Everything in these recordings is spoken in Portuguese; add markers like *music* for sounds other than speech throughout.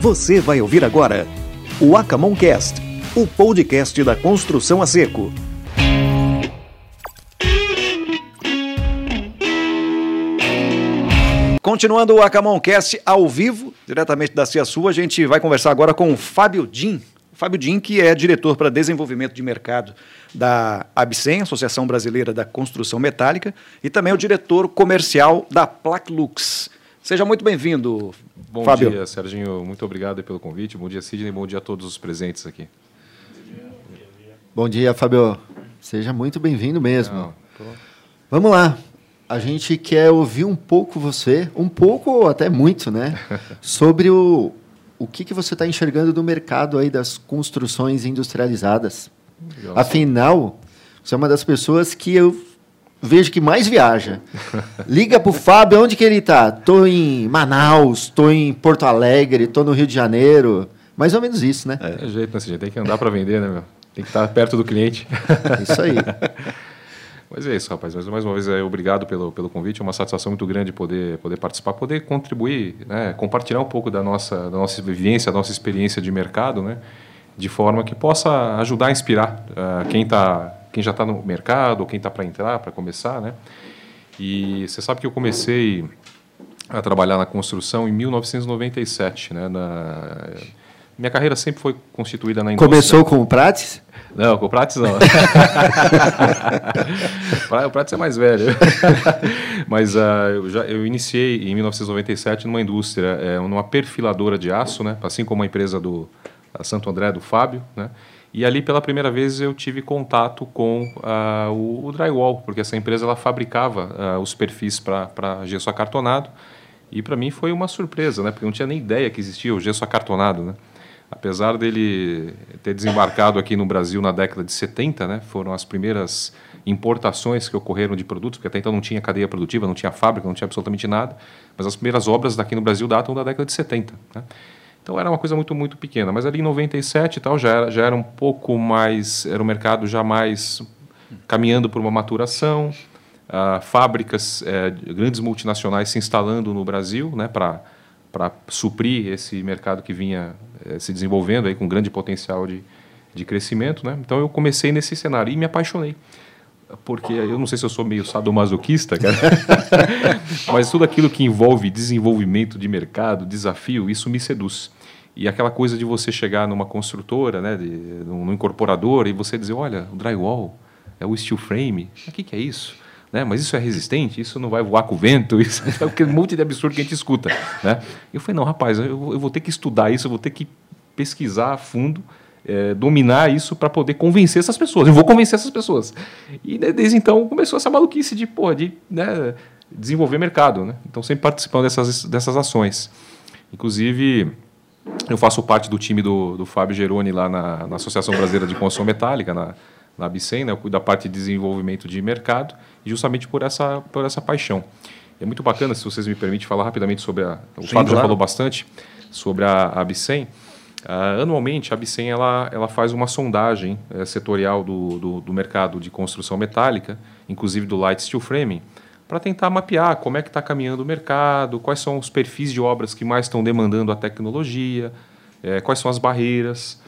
Você vai ouvir agora o Acamoncast, o podcast da construção a seco. Continuando o Acamoncast ao vivo, diretamente da Cia Sul, a gente vai conversar agora com o Fábio Din. Fábio Din, que é diretor para desenvolvimento de mercado da ABSEM, Associação Brasileira da Construção Metálica, e também o diretor comercial da Placlux. Seja muito bem-vindo, Bom Fábio. dia, Serginho. Muito obrigado pelo convite. Bom dia, Sidney. Bom dia a todos os presentes aqui. Bom dia, Fábio. Seja muito bem-vindo mesmo. Não, tô- Vamos lá. A gente quer ouvir um pouco você, um pouco ou até muito, né? *laughs* Sobre o, o que, que você está enxergando do mercado aí das construções industrializadas. legal. Afinal, você é uma das pessoas que eu vejo que mais viaja. Liga pro Fábio, onde que ele tá? Tô em Manaus, tô em Porto Alegre, tô no Rio de Janeiro. Mais ou menos isso, né? É jeito, né? Tem que andar para vender, né, meu? Tem que estar perto do cliente. Isso aí. *laughs* Mas é isso, rapaz. Mas mais uma vez, é, obrigado pelo, pelo convite. É uma satisfação muito grande poder, poder participar, poder contribuir, né, compartilhar um pouco da nossa, da nossa vivência, da nossa experiência de mercado, né, de forma que possa ajudar a inspirar ah, quem, tá, quem já está no mercado ou quem está para entrar, para começar. Né. E você sabe que eu comecei a trabalhar na construção em 1997. Né, na, minha carreira sempre foi constituída na indústria. Começou com o Prates? Não, com o Prates não. *laughs* O Prates é mais velho. Mas ah, eu, já, eu iniciei em 1997 numa indústria, é, numa perfiladora de aço, né? assim como a empresa do a Santo André, do Fábio. Né? E ali, pela primeira vez, eu tive contato com ah, o, o drywall, porque essa empresa ela fabricava ah, os perfis para gesso acartonado. E para mim foi uma surpresa, né? porque eu não tinha nem ideia que existia o gesso acartonado. Né? apesar dele ter desembarcado aqui no Brasil na década de 70, né, foram as primeiras importações que ocorreram de produtos, porque até então não tinha cadeia produtiva, não tinha fábrica, não tinha absolutamente nada, mas as primeiras obras daqui no Brasil datam da década de 70. Né? Então era uma coisa muito muito pequena, mas ali em 97 e tal já era, já era um pouco mais, era um mercado já mais caminhando por uma maturação, ah, fábricas, eh, grandes multinacionais se instalando no Brasil, né, para para suprir esse mercado que vinha eh, se desenvolvendo aí com grande potencial de, de crescimento, né? Então eu comecei nesse cenário e me apaixonei. Porque eu não sei se eu sou meio sadomasoquista, cara, *laughs* mas tudo aquilo que envolve desenvolvimento de mercado, desafio, isso me seduz. E aquela coisa de você chegar numa construtora, né, de, num, incorporador, e você dizer, olha, o drywall, é o steel frame, o que, que é isso? Né? Mas isso é resistente, isso não vai voar com o vento, *laughs* isso é aquele monte de absurdo que a gente escuta. Né? Eu falei, não, rapaz, eu, eu vou ter que estudar isso, eu vou ter que pesquisar a fundo, eh, dominar isso para poder convencer essas pessoas. Eu vou convencer essas pessoas. E né, desde então começou essa maluquice de, porra, de né, desenvolver mercado. Né? Então sempre participando dessas, dessas ações. Inclusive, eu faço parte do time do, do Fábio Geroni lá na, na Associação Brasileira de Construção Metálica, na, na Abicem, né? eu cuido da parte de desenvolvimento de mercado, justamente por essa, por essa paixão. É muito bacana, se vocês me permitem, falar rapidamente sobre a. O Sim, Fábio já claro. falou bastante sobre a, a Abicem. Ah, anualmente, a Abicem ela, ela faz uma sondagem eh, setorial do, do, do mercado de construção metálica, inclusive do light steel framing, para tentar mapear como é que está caminhando o mercado, quais são os perfis de obras que mais estão demandando a tecnologia, eh, quais são as barreiras.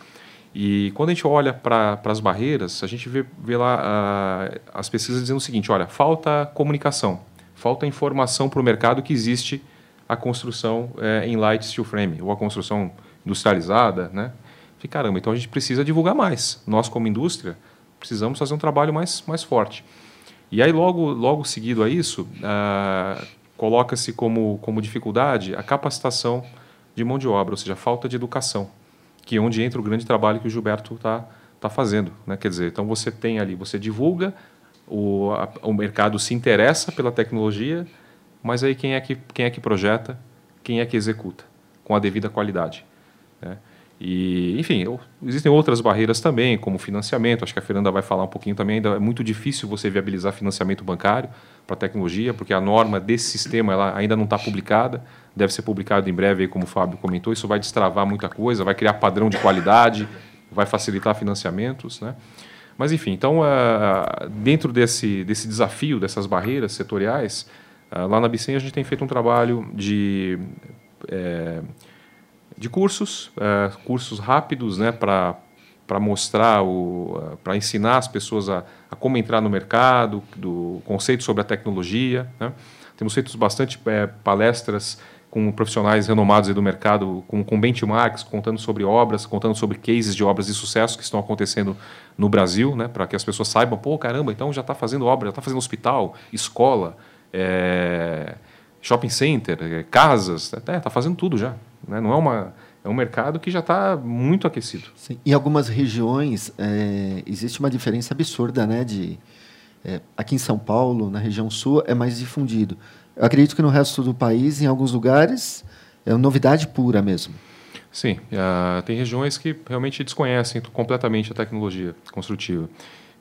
E quando a gente olha para as barreiras, a gente vê, vê lá ah, as pesquisas dizendo o seguinte: olha, falta comunicação, falta informação para o mercado que existe a construção eh, em light steel frame, ou a construção industrializada. Né? E, caramba, então a gente precisa divulgar mais. Nós, como indústria, precisamos fazer um trabalho mais, mais forte. E aí, logo, logo seguido a isso, ah, coloca-se como, como dificuldade a capacitação de mão de obra, ou seja, a falta de educação, que é onde entra o grande trabalho que o Gilberto está tá fazendo. Né? Quer dizer, então você tem ali, você divulga, o, a- o mercado se interessa pela tecnologia, mas aí quem é que, quem é que projeta, quem é que executa, com a devida qualidade. Né? E, enfim, eu- existem outras barreiras também, como financiamento. Acho que a Fernanda vai falar um pouquinho também. Ainda é muito difícil você viabilizar financiamento bancário para tecnologia, porque a norma desse sistema ela ainda não está publicada. Deve ser publicado em breve, aí, como o Fábio comentou. Isso vai destravar muita coisa, vai criar padrão de qualidade, vai facilitar financiamentos, né? Mas, enfim, então, ah, dentro desse, desse desafio, dessas barreiras setoriais, ah, lá na Bicem a gente tem feito um trabalho de eh, de cursos, é, cursos rápidos, né, para para mostrar o para ensinar as pessoas a, a, como entrar no mercado, do conceito sobre a tecnologia. Né? Temos feito bastante é, palestras com profissionais renomados do mercado, com, com benchmarks, contando sobre obras, contando sobre cases de obras de sucesso que estão acontecendo no Brasil, né, para que as pessoas saibam, pô, caramba, então já está fazendo obra, já está fazendo hospital, escola, é, shopping center, é, casas, está fazendo tudo já. Né? Não é uma é um mercado que já está muito aquecido. Sim. Em algumas regiões é, existe uma diferença absurda, né? De é, aqui em São Paulo, na região sul, é mais difundido. Eu acredito que no resto do país, em alguns lugares, é uma novidade pura mesmo. Sim, uh, tem regiões que realmente desconhecem completamente a tecnologia construtiva.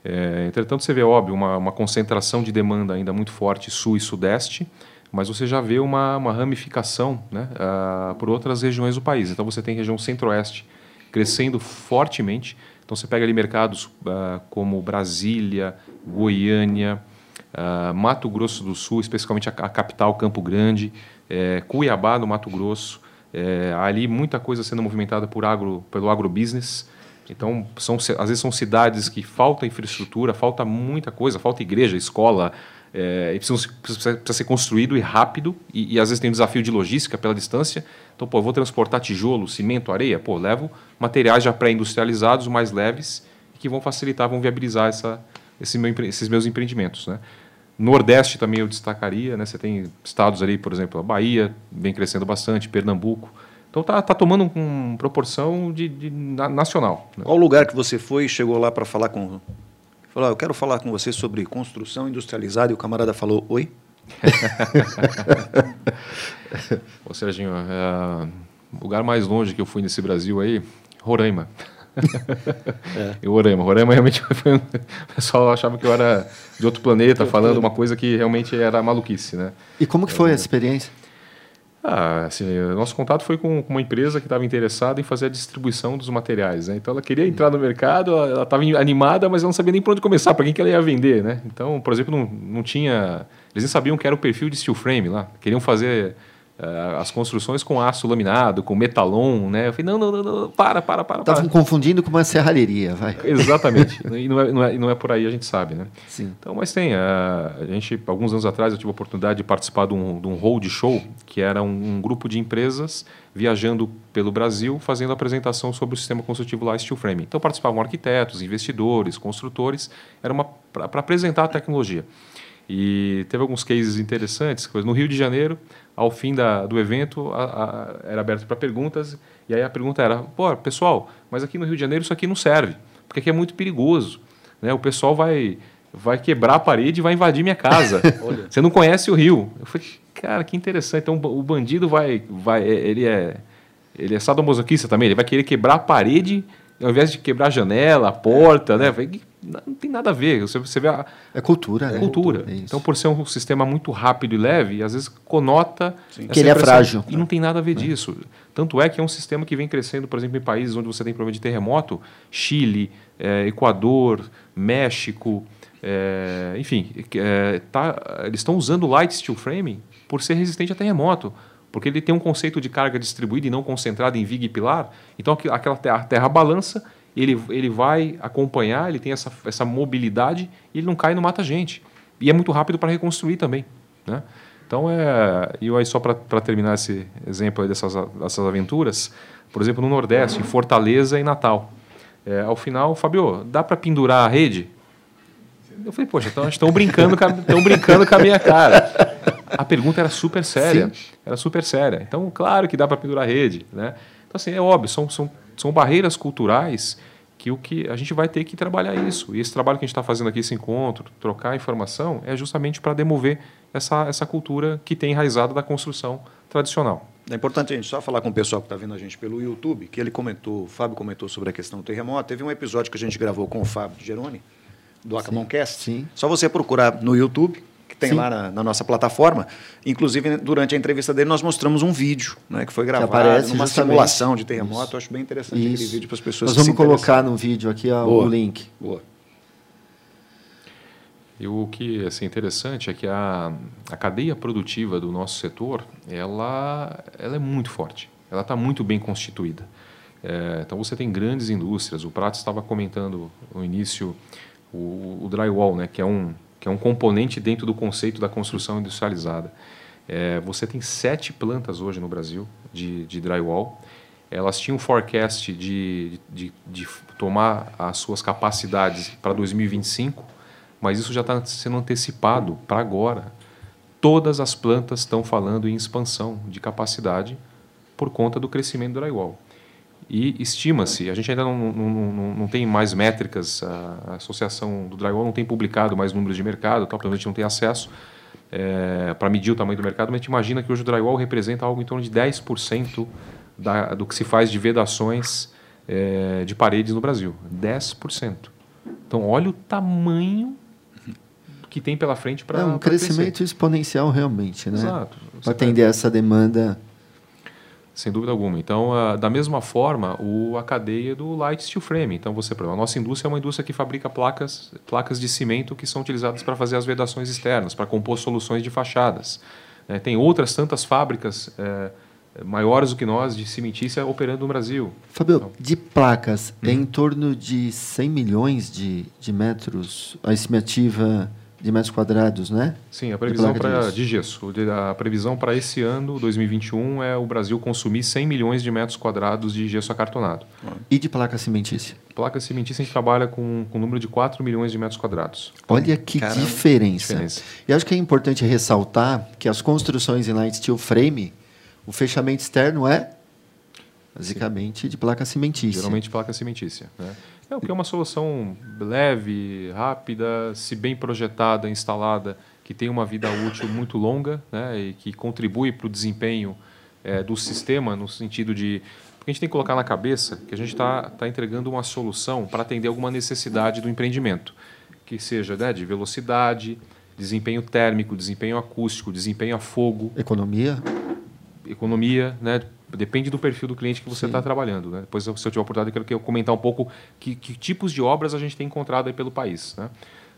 É, entretanto, você vê, óbvio, uma, uma, concentração de demanda ainda muito forte sul e sudeste, mas você já vê uma, uma ramificação né, uh, por outras regiões do país. Então, você tem região centro-oeste crescendo fortemente. Então, você pega ali mercados uh, como Brasília, Goiânia, uh, Mato Grosso do Sul, especificamente a, a capital Campo Grande, é, Cuiabá, no Mato Grosso. É, ali muita coisa sendo movimentada por agro, pelo agrobusiness. Então, são, às vezes são cidades que falta infraestrutura, falta muita coisa, falta igreja, escola, é, precisa, precisa, precisa, ser construído e rápido, e, e, às vezes tem um desafio de logística pela distância. Então, pô, vou transportar tijolo, cimento, areia, pô, levo materiais já pré-industrializados, mais leves, que vão facilitar, vão viabilizar essa, esse meu, esses meus empreendimentos. Né? Nordeste também eu destacaria, né? Você tem estados ali, por exemplo, a Bahia vem crescendo bastante, Pernambuco. Então tá, tá tomando uma proporção de, de nacional. Né? Qual lugar que você foi e chegou lá para falar com... Falou, ah, eu quero falar com você sobre construção industrializada e o camarada falou, oi? *laughs* Ô Serginho, é, o lugar mais longe que eu fui nesse Brasil aí, Roraima *laughs* é. E o Orema. O Orema realmente *laughs* foi. O pessoal achava que eu era de outro planeta, falando uma coisa que realmente era maluquice, né? E como que foi é, essa experiência? Ah, assim, nosso contato foi com, uma empresa que estava interessada em fazer a distribuição dos materiais. Né? Então, ela queria entrar no mercado, ela estava animada, mas ela não sabia nem por onde começar, para quem que ela ia vender. Né? Então, por exemplo, não, não tinha... Eles nem sabiam que era o perfil de steel frame lá. Queriam fazer as construções com aço laminado, com metalon, né? Eu falei, não, não, não, não para, para, para. Estavam confundindo com uma serralheria, vai. Exatamente. *laughs* e não é, não, é, não é por aí, a gente sabe, né? Sim. Então, mas tem, uh, a gente, alguns anos atrás, eu tive a oportunidade de participar de um, de um road show, que era um, um grupo de empresas viajando pelo Brasil, fazendo apresentação sobre o sistema construtivo lá Steel Frame. Então participavam arquitetos, investidores, construtores, era uma para apresentar a tecnologia. E teve alguns cases interessantes. No Rio de Janeiro, ao fim da, do evento, a, a, era aberto para perguntas. E aí a pergunta era: pô, pessoal, mas aqui no Rio de Janeiro isso aqui não serve, porque aqui é muito perigoso. Né? O pessoal vai, vai quebrar a parede e vai invadir minha casa. *laughs* Você não conhece o Rio. Eu falei: cara, que interessante. Então o bandido vai. vai ele é. Ele é sadomasoquista também, ele vai querer quebrar a parede ao invés de quebrar a janela, a porta, né? Não tem nada a ver. Você, você vê a, é cultura, é né? Cultura. É então, por ser um sistema muito rápido e leve, às vezes conota que ele é frágil. E não tem nada a ver é. disso. Tanto é que é um sistema que vem crescendo, por exemplo, em países onde você tem problema de terremoto, Chile, é, Equador, México, é, enfim, é, tá, eles estão usando light steel framing por ser resistente a terremoto porque ele tem um conceito de carga distribuída e não concentrada em viga e pilar. Então aquela terra, terra balança ele, ele vai acompanhar, ele tem essa, essa mobilidade e ele não cai e não mata gente. E é muito rápido para reconstruir também. Né? Então, é, e aí só para terminar esse exemplo dessas, dessas aventuras, por exemplo, no Nordeste, em Fortaleza e Natal. É, ao final, Fabio, dá para pendurar a rede? Eu falei, poxa, então estão brincando, estão brincando com a minha cara. A pergunta era super séria, Sim. era super séria. Então, claro que dá para pendurar a rede, né? Então, assim, é óbvio, são, são são barreiras culturais que o que a gente vai ter que trabalhar isso. E esse trabalho que a gente está fazendo aqui, esse encontro, trocar informação, é justamente para demover essa, essa cultura que tem enraizado da construção tradicional. É importante a gente só falar com o pessoal que está vendo a gente pelo YouTube, que ele comentou, o Fábio comentou sobre a questão do terremoto. Teve um episódio que a gente gravou com o Fábio Geroni, do Acamoncast. Sim. Só você procurar no YouTube, tem Sim. lá na, na, nossa plataforma. Inclusive, durante a entrevista dele, nós mostramos um vídeo né, que foi gravado aparece numa simulação de terremoto. Isso. Acho bem interessante Isso. aquele vídeo para as pessoas Nós vamos colocar no vídeo aqui ó, o link. Boa. E o que assim, interessante é que a, a cadeia produtiva do nosso setor ela, ela é muito forte. ela está muito bem constituída. É, então você tem grandes indústrias. O Prato estava comentando no início o, o, drywall, né, que é um que é um componente dentro do conceito da construção industrializada. É, você tem sete plantas hoje no Brasil de, de drywall. Elas tinham um forecast de, de, de tomar as suas capacidades para 2025, mas isso já está sendo antecipado para agora. Todas as plantas estão falando em expansão de capacidade por conta do crescimento do drywall. E estima-se, a gente ainda não, não, não, não, tem mais métricas, a Associação do Drywall não tem publicado mais números de mercado, tal, a gente não tem acesso é, para medir o tamanho do mercado, mas a gente imagina que hoje o drywall representa algo em torno de 10% da, do que se faz de vedações é, de paredes no Brasil. 10%. Então, olha o tamanho que tem pela frente para. É um crescimento crescer. exponencial, realmente, né? Exato. Para atender essa demanda sem dúvida alguma. Então, uh, da mesma forma, o, a cadeia do light steel frame. Então, você, a nossa indústria é uma indústria que fabrica placas, placas de cimento que são utilizadas para fazer as vedações externas, para compor soluções de fachadas. É, tem outras tantas fábricas é, maiores do que nós de cimentícia operando no Brasil. Fabio, então, de placas, hum. é em torno de 100 milhões de, de metros a estimativa de metros quadrados, né? Sim, a previsão de, pra, de gesso. A previsão para esse ano, 2021, é o Brasil consumir 100 milhões de metros quadrados de gesso acartonado. E de placa cimentícia? Placa cimentícia a gente trabalha com, com um número de 4 milhões de metros quadrados. Olha que diferença. diferença. E acho que é importante ressaltar que as construções em light steel frame, o fechamento externo é basicamente Sim. de placa cimentícia. Geralmente placa cimentícia. Né? É o que é uma solução leve, rápida, se bem projetada, instalada, que tem uma vida útil muito longa né, e que contribui para o desempenho é, do sistema no sentido de porque a gente tem que colocar na cabeça que a gente está tá entregando uma solução para atender alguma necessidade do empreendimento, que seja né, de velocidade, desempenho térmico, desempenho acústico, desempenho a fogo, economia, economia, né, Depende do perfil do cliente que você está trabalhando. Né? Depois, se eu tiver a oportunidade, eu quero comentar um pouco que, que tipos de obras a gente tem encontrado aí pelo país. Né?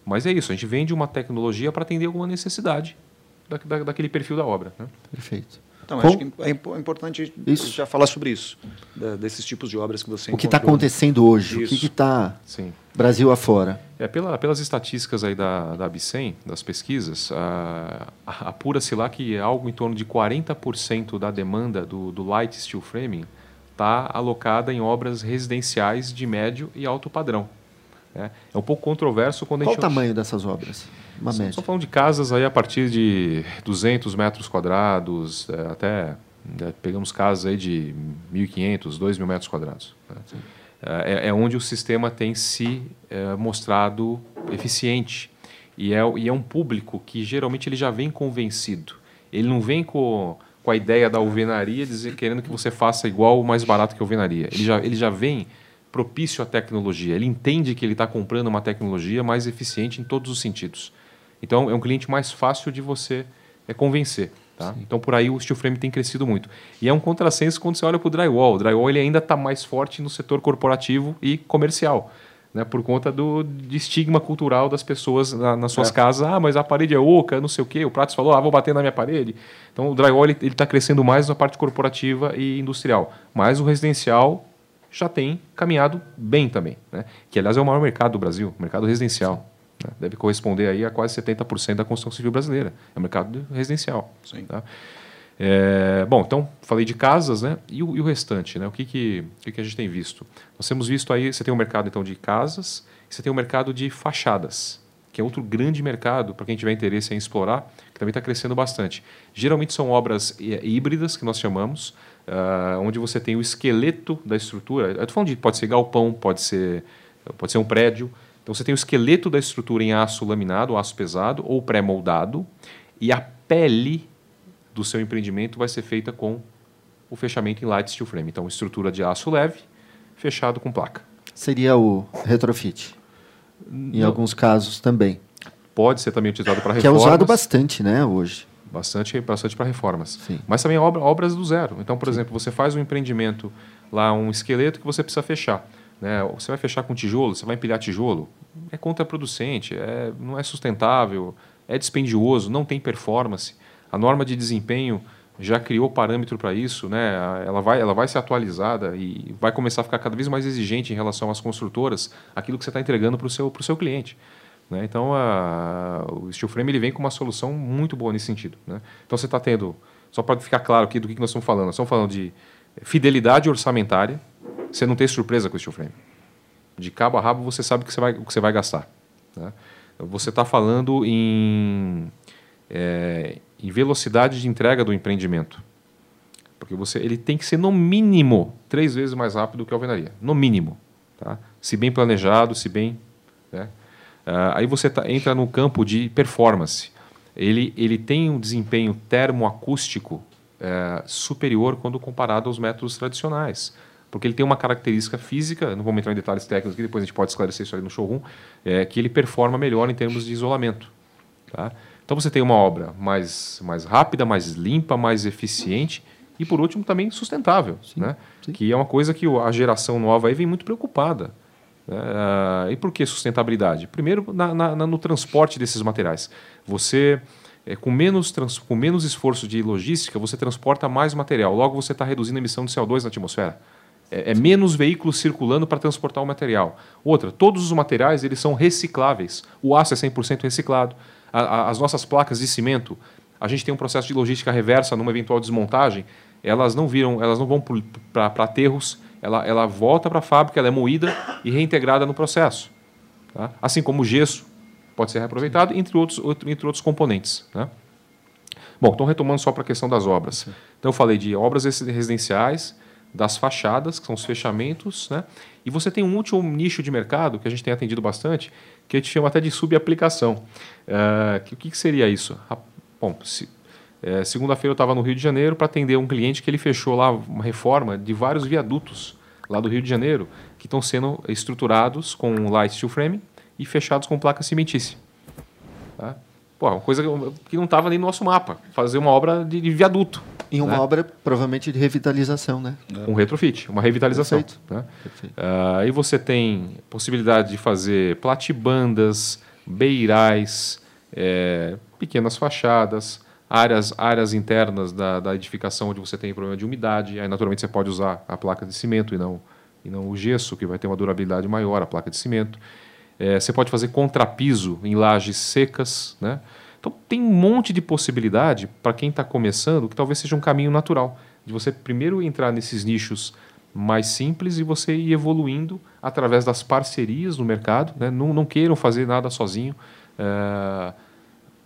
Mas é isso, a gente vende uma tecnologia para atender alguma necessidade da, da, daquele perfil da obra. Né? Perfeito. Então, acho que é importante isso. já falar sobre isso, desses tipos de obras que você O que está acontecendo hoje, isso. o que está Brasil afora? É, pela, pelas estatísticas aí da, da Abicem, das pesquisas, apura-se lá que algo em torno de 40% da demanda do, do light steel framing está alocada em obras residenciais de médio e alto padrão. É, é um pouco controverso quando Qual a gente... Qual o tamanho dessas obras? Uma média. Estou falando de casas aí a partir de 200 metros quadrados, é, até né, pegamos casas aí de 1.500, 2.000 metros quadrados. Né? É, é, onde o sistema tem se é, mostrado eficiente. E é, e é um público que geralmente ele já vem convencido. Ele não vem com, com a ideia da alvenaria dizer, querendo que você faça igual ou mais barato que a alvenaria. Ele já, ele já vem propício à tecnologia. Ele entende que ele está comprando uma tecnologia mais eficiente em todos os sentidos. Então, é um cliente mais fácil de você é, convencer. Tá? Então, por aí o steel frame tem crescido muito. E é um contrassenso quando você olha para o drywall. O drywall ele ainda está mais forte no setor corporativo e comercial. Né, por conta do estigma cultural das pessoas na, nas suas é. casas. Ah, mas a parede é oca, não sei o quê. O Pratos falou, ah, vou bater na minha parede. Então, o drywall ele está crescendo mais na parte corporativa e industrial. Mas o residencial já tem caminhado bem também. Né? Que, aliás, é o maior mercado do Brasil, mercado residencial. Né? Deve corresponder aí a quase 70% da construção civil brasileira. É o mercado residencial. Sim. Tá? É, bom, então falei de casas, né? E o, e o restante, né? O que que, o que a gente tem visto? Nós temos visto aí, você tem um mercado então de casas, você tem um mercado de fachadas, que é outro grande mercado para quem tiver interesse em explorar, que também está crescendo bastante. Geralmente são obras híbridas que nós chamamos, uh, onde você tem o esqueleto da estrutura. Eu estou falando de pode ser galpão, pode ser pode ser um prédio, então você tem o esqueleto da estrutura em aço laminado, aço pesado ou pré-moldado, e a pele do seu empreendimento vai ser feita com o fechamento em light steel frame. Então, estrutura de aço leve, fechado com placa. Seria o retrofit? Em Não. alguns casos também. Pode ser também utilizado para reformas. Que é usado bastante, né, hoje. Bastante, bastante para reformas. Sim. Mas também obra, obras do zero. Então, por Sim. exemplo, você faz um empreendimento lá, um esqueleto que você precisa fechar. Né? Você vai fechar com tijolo, você vai empilhar tijolo, é contraproducente, é, não é sustentável, é dispendioso, não tem performance. A norma de desempenho já criou parâmetro para isso, né? ela, vai, ela vai ser atualizada e vai começar a ficar cada vez mais exigente em relação às construtoras, aquilo que você está entregando para o seu, seu cliente. Né? Então, a, o Steel Frame ele vem com uma solução muito boa nesse sentido. Né? Então, você está tendo, só para ficar claro aqui do que, nós estamos falando, nós estamos falando de fidelidade orçamentária, você não tem surpresa com o Steel Frame. De cabo a rabo, você sabe o que você vai, o que você vai gastar. Né? Você está falando em é, em velocidade de entrega do empreendimento. Porque você, ele tem que ser, no mínimo, três vezes mais rápido que a alvenaria. No mínimo. Tá? Se bem planejado, se bem. Né? Uh, aí você tá, entra no campo de performance. Ele, ele tem um desempenho termoacústico uh, superior quando comparado aos métodos tradicionais. Porque ele tem uma característica física, não vamos entrar em detalhes técnicos aqui, depois a gente pode esclarecer isso aí no showroom, é, que ele performa melhor em termos de isolamento. Tá? Então você tem uma obra mais, mais rápida, mais limpa, mais eficiente e, por último, também sustentável. Sim, né? Sim. Que é uma coisa que a geração nova aí vem muito preocupada. Né? e por que sustentabilidade? Primeiro, na, na, no transporte desses materiais. Você, é, com, menos trans, com menos esforço de logística, você transporta mais material. Logo, você está reduzindo a emissão de CO2 na atmosfera. É, é menos veículos circulando para transportar o material. Outra, todos os materiais eles são recicláveis. O aço é 100% reciclado a, a, as nossas placas de cimento, a gente tem um processo de logística reversa numa eventual desmontagem, elas não viram, elas não vão para aterros, ela, ela volta para a fábrica, ela é moída e reintegrada no processo. Tá? Assim como o gesso pode ser reaproveitado, entre outros, outro, entre outros componentes. Né? Bom, então retomando só para a questão das obras. Então eu falei de obras residenciais, das fachadas, que são os fechamentos, né? E você tem um último nicho de mercado que a gente tem atendido bastante, que a gente chama até de subaplicação. Uh, que, o que, que, seria isso? bom, se, é, segunda-feira eu estava no Rio de Janeiro para atender um cliente que ele fechou lá uma reforma de vários viadutos lá do Rio de Janeiro, que estão sendo estruturados com light steel frame e fechados com placa cimentícia. Tá? Pô, uma coisa que não estava nem no nosso mapa, fazer uma obra de, de viaduto. Em uma né? obra provavelmente de revitalização, né? Um retrofit, uma revitalização. Perfeito. Né? Perfeito. Uh, aí você tem possibilidade de fazer platibandas, beirais, é, pequenas fachadas, áreas, áreas internas da, da edificação onde você tem problema de umidade. Aí, naturalmente, você pode usar a placa de cimento e não, e não o gesso, que vai ter uma durabilidade maior, a placa de cimento. É, você pode fazer contrapiso em lajes secas, né? Então tem um monte de possibilidade para quem está começando que talvez seja um caminho natural de você primeiro entrar nesses nichos mais simples e você ir evoluindo através das parcerias no mercado. Né? Não, não queiram fazer nada sozinho. É,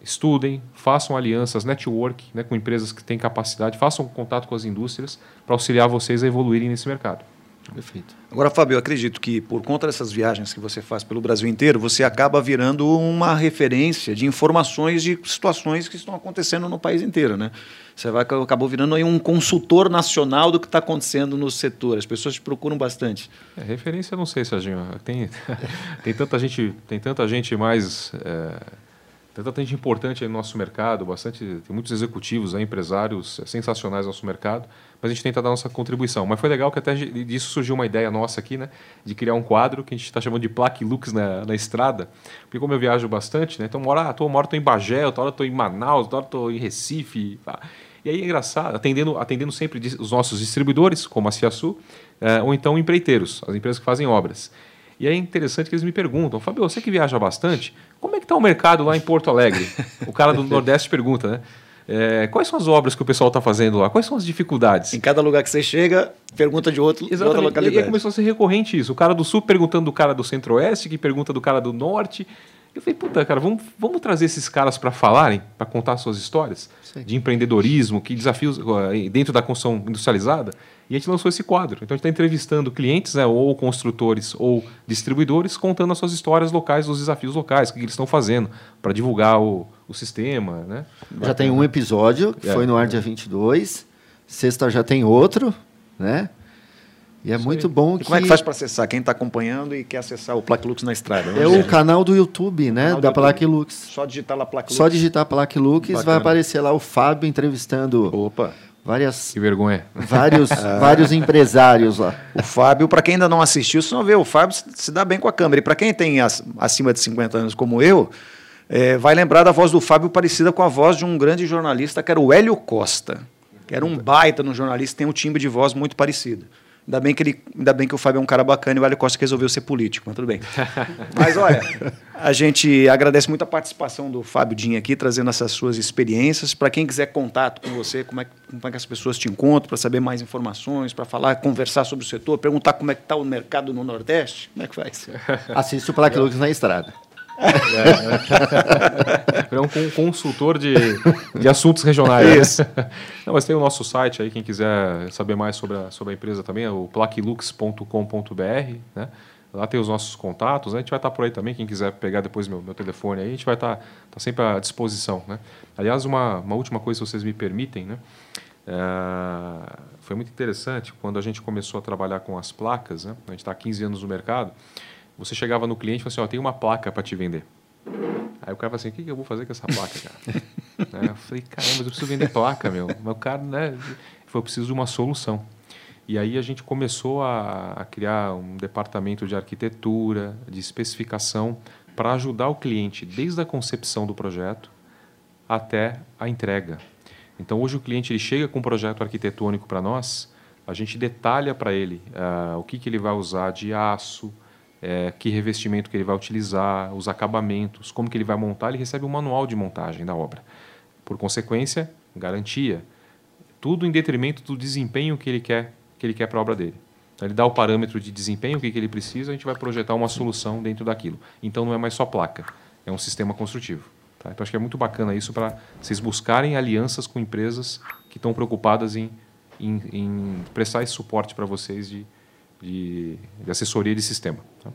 estudem, façam alianças, network né, com empresas que têm capacidade, façam contato com as indústrias para auxiliar vocês a evoluírem nesse mercado. Perfeito. Agora, Fábio, eu acredito que por conta dessas viagens que você faz pelo Brasil inteiro, você acaba virando uma referência de informações de situações que estão acontecendo no país inteiro, né? Você vai, acabou virando aí um consultor nacional do que está acontecendo no setor. As pessoas te procuram bastante. É, referência, não sei, Serginho. Tem, *laughs* tem tanta gente, tem tanta gente mais é tem tanta gente importante aí no nosso mercado, bastante, tem muitos executivos, aí, empresários sensacionais no nosso mercado, mas a gente tenta dar nossa contribuição. Mas foi legal que até disso surgiu uma ideia nossa aqui, né, de criar um quadro que a gente está chamando de Plaque Lux na, na estrada, porque como eu viajo bastante, né, então uma hora estou ah, em Bagé, outra hora estou em Manaus, outra hora estou em Recife. E aí é engraçado, atendendo, atendendo sempre os nossos distribuidores, como a Ciaçu, é, ou então empreiteiros, as empresas que fazem obras. E é interessante que eles me perguntam, Fabio, você que viaja bastante, como é que está o mercado lá em Porto Alegre? O cara do *laughs* Nordeste pergunta, né? É, quais são as obras que o pessoal está fazendo lá? Quais são as dificuldades? Em cada lugar que você chega, pergunta de, outro, de outra localidade. E aí começou a ser recorrente isso. O cara do Sul perguntando do cara do Centro-Oeste, que pergunta do cara do Norte. Eu falei, puta, cara, vamos, vamos trazer esses caras para falarem, para contar suas histórias Sim. de empreendedorismo, que desafios dentro da construção industrializada. E a gente lançou esse quadro. Então a gente está entrevistando clientes, né, ou construtores ou distribuidores, contando as suas histórias locais, os desafios locais, o que eles estão fazendo para divulgar o, o sistema. Né? Já tem um episódio, que é, foi no ar dia 22. Sexta já tem outro, né? E é Isso muito aí. bom e que... Como é que faz para acessar? Quem está acompanhando e quer acessar o Plaque Lux na estrada? É o canal do YouTube, né? Da Plaque Lux. Só digitar lá Plaque Lux. Só digitar Plaque Lux, Bacana. vai aparecer lá o Fábio entrevistando... Opa! Várias que vergonha. vários *laughs* vários empresários lá. O Fábio para quem ainda não assistiu você não vê o Fábio se dá bem com a câmera. E para quem tem acima de 50 anos como eu é, vai lembrar da voz do Fábio parecida com a voz de um grande jornalista que era o Hélio Costa que era um baita no jornalista, tem um timbre de voz muito parecido. Ainda bem que ele, ainda bem que o Fábio é um cara bacana e o Vale Costa resolveu ser político, mas tudo bem. *laughs* mas olha, a gente agradece muito a participação do Fábio Dinho aqui, trazendo essas suas experiências. Para quem quiser contato com você, como é, como é que as pessoas te encontram, para saber mais informações, para falar, conversar sobre o setor, perguntar como é que está o mercado no Nordeste, como é que faz? Assiste o Plaque Lux na estrada. É, é um consultor de, de assuntos regionais. Isso. Não, mas tem o nosso site aí, quem quiser saber mais sobre a, sobre a empresa também, é o plaquilux.com.br, né? Lá tem os nossos contatos, né? a gente vai estar por aí também, quem quiser pegar depois meu, meu telefone aí, a gente vai estar, estar sempre à disposição. Né? Aliás, uma, uma última coisa, se vocês me permitem, né? É, foi muito interessante quando a gente começou a trabalhar com as placas, né? a gente está há 15 anos no mercado, você chegava no cliente e falava assim, ó, tem uma placa para te vender. Aí o cara falou assim, o que, que eu vou fazer com essa placa, cara? *laughs* né? Eu falei, caramba, mas eu preciso vender placa, meu. Mas o cara, né? Foi preciso de uma solução. E aí a gente começou a, a criar um departamento de arquitetura, de especificação, para ajudar o cliente desde a concepção do projeto até a entrega. Então hoje o cliente ele chega com um projeto arquitetônico para nós, a gente detalha para ele uh, o que, que ele vai usar de aço, é, que revestimento que ele vai utilizar, os acabamentos, como que ele vai montar, ele recebe um manual de montagem da obra. Por consequência, garantia. Tudo em detrimento do desempenho que ele quer que ele quer para a obra dele. Então, ele dá o parâmetro de desempenho, o que, que ele precisa, a gente vai projetar uma solução dentro daquilo. Então não é mais só placa, é um sistema construtivo. Tá? Então acho que é muito bacana isso para vocês buscarem alianças com empresas que estão preocupadas em, em, em prestar esse suporte para vocês de, de, de assessoria de sistema. Tá?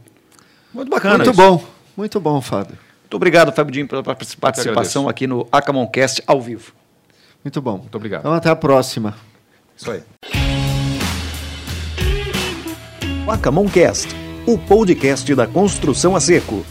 Muito bacana. Muito isso. bom, muito bom, Fábio. Muito obrigado, Fábio Dinho, pela participação aqui no Acamoncast ao vivo. Muito bom. Muito obrigado. Então até a próxima. Isso aí. Acamoncast, o podcast da construção a seco.